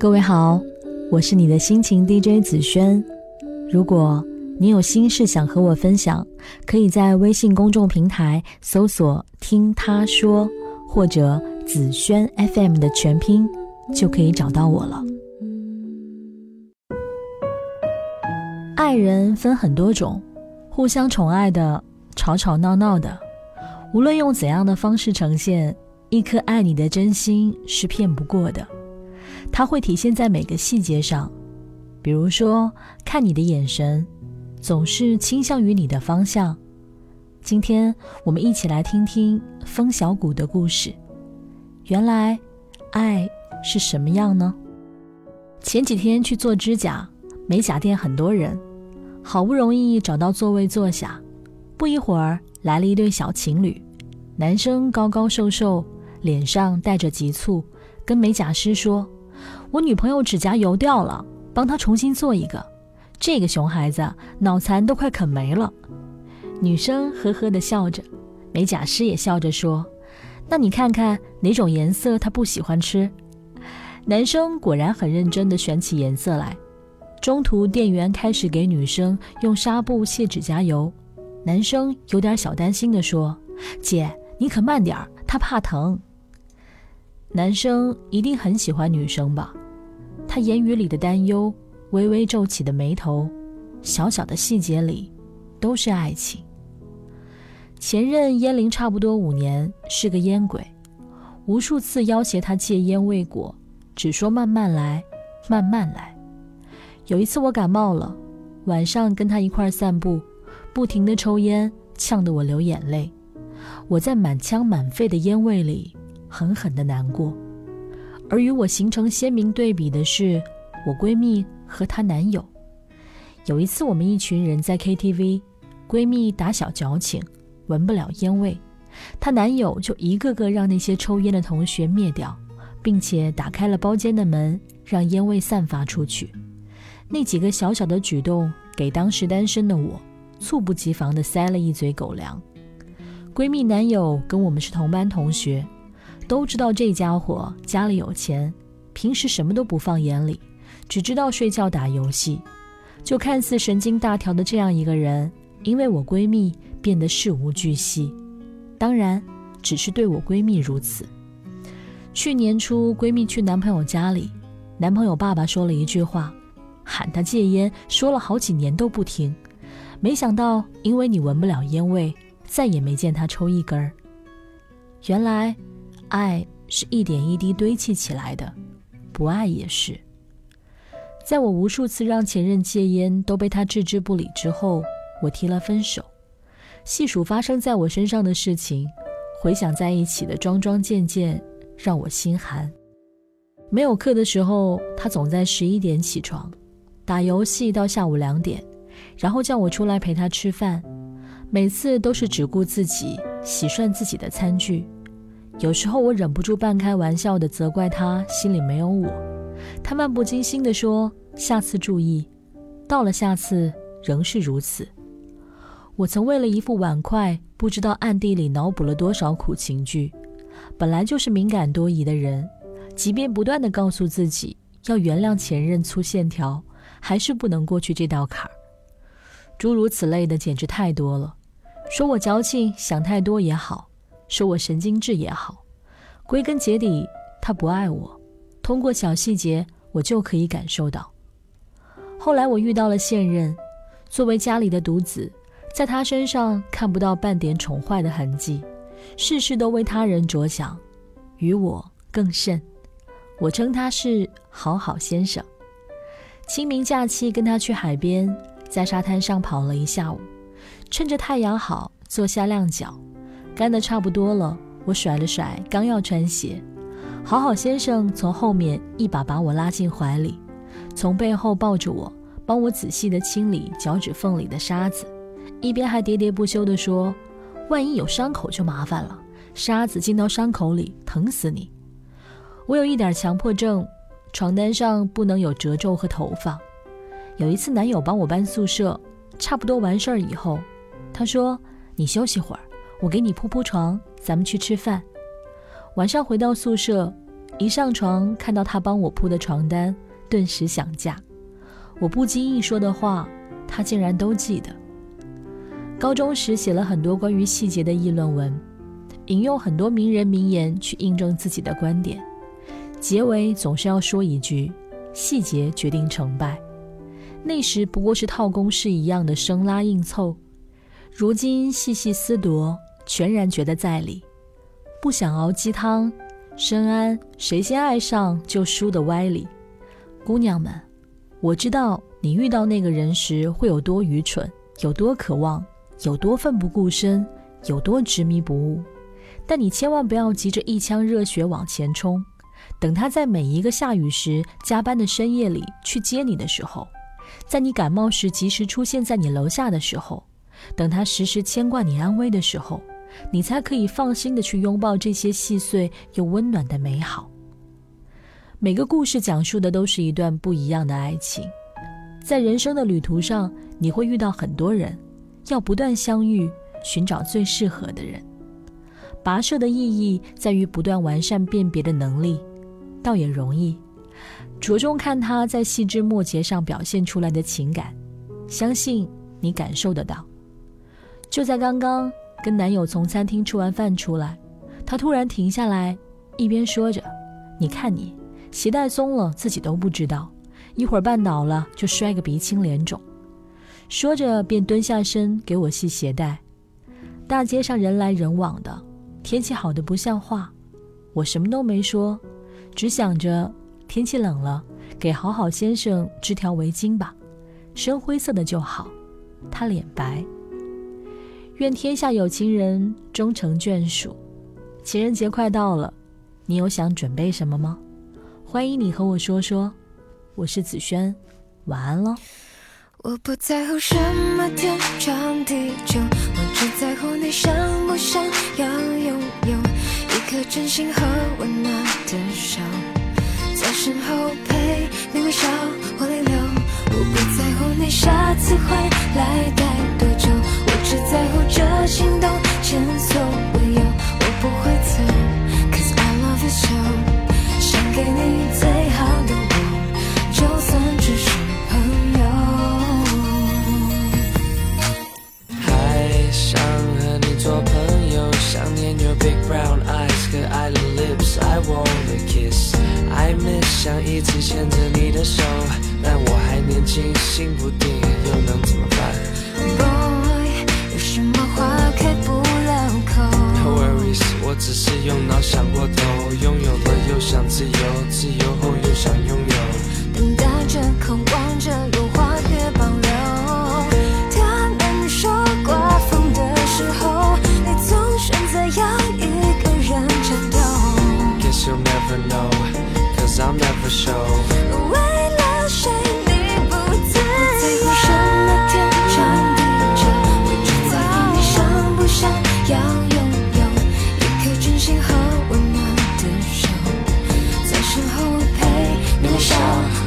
各位好，我是你的心情 DJ 紫萱。如果你有心事想和我分享，可以在微信公众平台搜索“听他说”或者“紫萱 FM” 的全拼，就可以找到我了。爱人分很多种，互相宠爱的，吵吵闹闹的，无论用怎样的方式呈现，一颗爱你的真心是骗不过的。它会体现在每个细节上，比如说看你的眼神，总是倾向于你的方向。今天我们一起来听听风小谷的故事。原来，爱是什么样呢？前几天去做指甲，美甲店很多人，好不容易找到座位坐下，不一会儿来了一对小情侣，男生高高瘦瘦，脸上带着急促，跟美甲师说。我女朋友指甲油掉了，帮她重新做一个。这个熊孩子脑残都快啃没了。女生呵呵地笑着，美甲师也笑着说：“那你看看哪种颜色他不喜欢吃？”男生果然很认真地选起颜色来。中途店员开始给女生用纱布卸指甲油，男生有点小担心地说：“姐，你可慢点儿，他怕疼。”男生一定很喜欢女生吧？他言语里的担忧，微微皱起的眉头，小小的细节里，都是爱情。前任烟龄差不多五年，是个烟鬼，无数次要挟他戒烟未果，只说慢慢来，慢慢来。有一次我感冒了，晚上跟他一块散步，不停的抽烟，呛得我流眼泪。我在满腔满肺的烟味里。狠狠的难过，而与我形成鲜明对比的是，我闺蜜和她男友。有一次，我们一群人在 KTV，闺蜜打小矫情，闻不了烟味，她男友就一个个让那些抽烟的同学灭掉，并且打开了包间的门，让烟味散发出去。那几个小小的举动，给当时单身的我，猝不及防地塞了一嘴狗粮。闺蜜男友跟我们是同班同学。都知道这家伙家里有钱，平时什么都不放眼里，只知道睡觉打游戏。就看似神经大条的这样一个人，因为我闺蜜变得事无巨细。当然，只是对我闺蜜如此。去年初，闺蜜去男朋友家里，男朋友爸爸说了一句话，喊她戒烟，说了好几年都不听。没想到，因为你闻不了烟味，再也没见他抽一根儿。原来。爱是一点一滴堆砌起来的，不爱也是。在我无数次让前任戒烟都被他置之不理之后，我提了分手。细数发生在我身上的事情，回想在一起的桩桩件件，让我心寒。没有课的时候，他总在十一点起床，打游戏到下午两点，然后叫我出来陪他吃饭。每次都是只顾自己洗涮自己的餐具。有时候我忍不住半开玩笑地责怪他心里没有我，他漫不经心地说：“下次注意。”到了下次仍是如此。我曾为了一副碗筷，不知道暗地里脑补了多少苦情剧。本来就是敏感多疑的人，即便不断地告诉自己要原谅前任粗线条，还是不能过去这道坎儿。诸如此类的简直太多了。说我矫情，想太多也好。说我神经质也好，归根结底，他不爱我。通过小细节，我就可以感受到。后来我遇到了现任，作为家里的独子，在他身上看不到半点宠坏的痕迹，事事都为他人着想，与我更甚。我称他是好好先生。清明假期跟他去海边，在沙滩上跑了一下午，趁着太阳好，坐下晾脚。干得差不多了，我甩了甩，刚要穿鞋，好好先生从后面一把把我拉进怀里，从背后抱着我，帮我仔细地清理脚趾缝里的沙子，一边还喋喋不休地说：“万一有伤口就麻烦了，沙子进到伤口里疼死你。”我有一点强迫症，床单上不能有褶皱和头发。有一次男友帮我搬宿舍，差不多完事儿以后，他说：“你休息会儿。”我给你铺铺床，咱们去吃饭。晚上回到宿舍，一上床看到他帮我铺的床单，顿时想嫁。我不经意说的话，他竟然都记得。高中时写了很多关于细节的议论文，引用很多名人名言去印证自己的观点，结尾总是要说一句：“细节决定成败。”那时不过是套公式一样的生拉硬凑，如今细细思夺，全然觉得在理。不想熬鸡汤，深谙谁先爱上就输的歪理。姑娘们，我知道你遇到那个人时会有多愚蠢，有多渴望。有多奋不顾身，有多执迷不悟，但你千万不要急着一腔热血往前冲。等他在每一个下雨时加班的深夜里去接你的时候，在你感冒时及时出现在你楼下的时候，等他时时牵挂你安危的时候，你才可以放心的去拥抱这些细碎又温暖的美好。每个故事讲述的都是一段不一样的爱情，在人生的旅途上，你会遇到很多人。要不断相遇，寻找最适合的人。跋涉的意义在于不断完善辨别的能力，倒也容易。着重看他在细枝末节上表现出来的情感，相信你感受得到。就在刚刚，跟男友从餐厅吃完饭出来，他突然停下来，一边说着：“你看你，鞋带松了自己都不知道，一会儿绊倒了就摔个鼻青脸肿。”说着，便蹲下身给我系鞋带。大街上人来人往的，天气好的不像话。我什么都没说，只想着天气冷了，给好好先生织条围巾吧，深灰色的就好。他脸白。愿天下有情人终成眷属。情人节快到了，你有想准备什么吗？欢迎你和我说说。我是子轩，晚安喽。我不在乎什么天长地久，我只在乎你想不想要拥有一颗真心和温暖的手，在身后陪你微笑或泪流。我不在乎你下次会来待一直牵着你的手，但我还年轻，心不定，又能怎么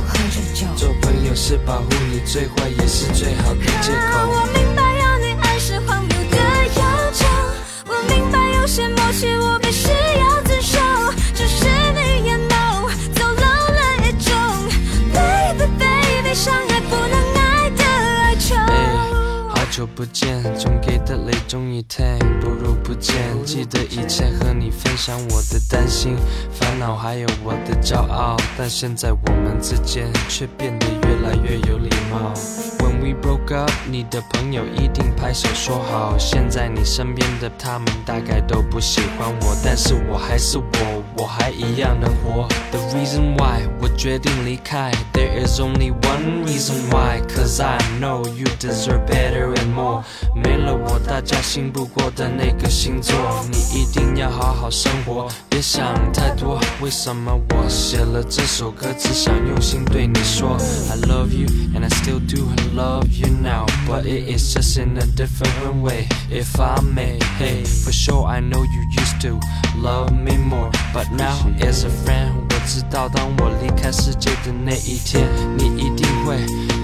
喝着酒，别只顾喝着酒。做朋友是保护你，最坏也是最好的借口。我明白要你爱是荒谬的要求，我明白有些默契我必不见，总给的泪终于停，不如不见。记得以前和你分享我的担心、烦恼，还有我的骄傲，但现在我们之间却变得越来越有礼貌。We broke up，你的朋友一定拍手说好。现在你身边的他们大概都不喜欢我，但是我还是我，我还一样能活。The reason why 我决定离开，There is only one reason why，Cause I know you deserve better and more。more。没了我，大家信不过的那个星座。你一定要好好生活，别想太多。为什么我写了这首歌，只想用心对你说？I love you and I still do love love you now, but it is just in a different way. If I may, hey, for sure I know you used to love me more, but now as a friend，我知道当我离开世界的那一天，你一定会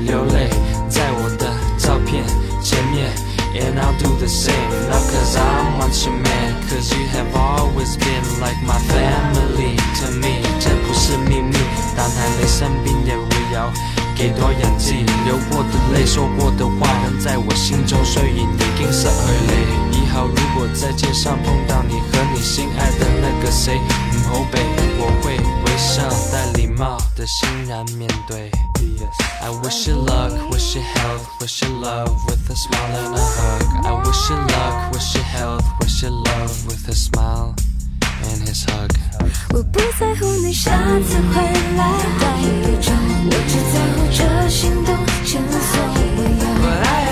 流泪在我的照片前面。And I'll do the same, not cause I want you man Cause you have always been like my family to me 这不是秘密，当还没生病也不要给多氧气流过的泪，说过的话，仍在我心中睡影，已经失去你。以后如果在街上碰到你和你心爱的那个谁，唔好避，我会微笑带礼貌的欣然面对。I wish you luck, wish you health, wish you love with a smile and a hug. I wish you luck, wish you health, wish you love with a smile and his hug. 我不在乎你下次回来带一种，我只在乎这心动前所未有。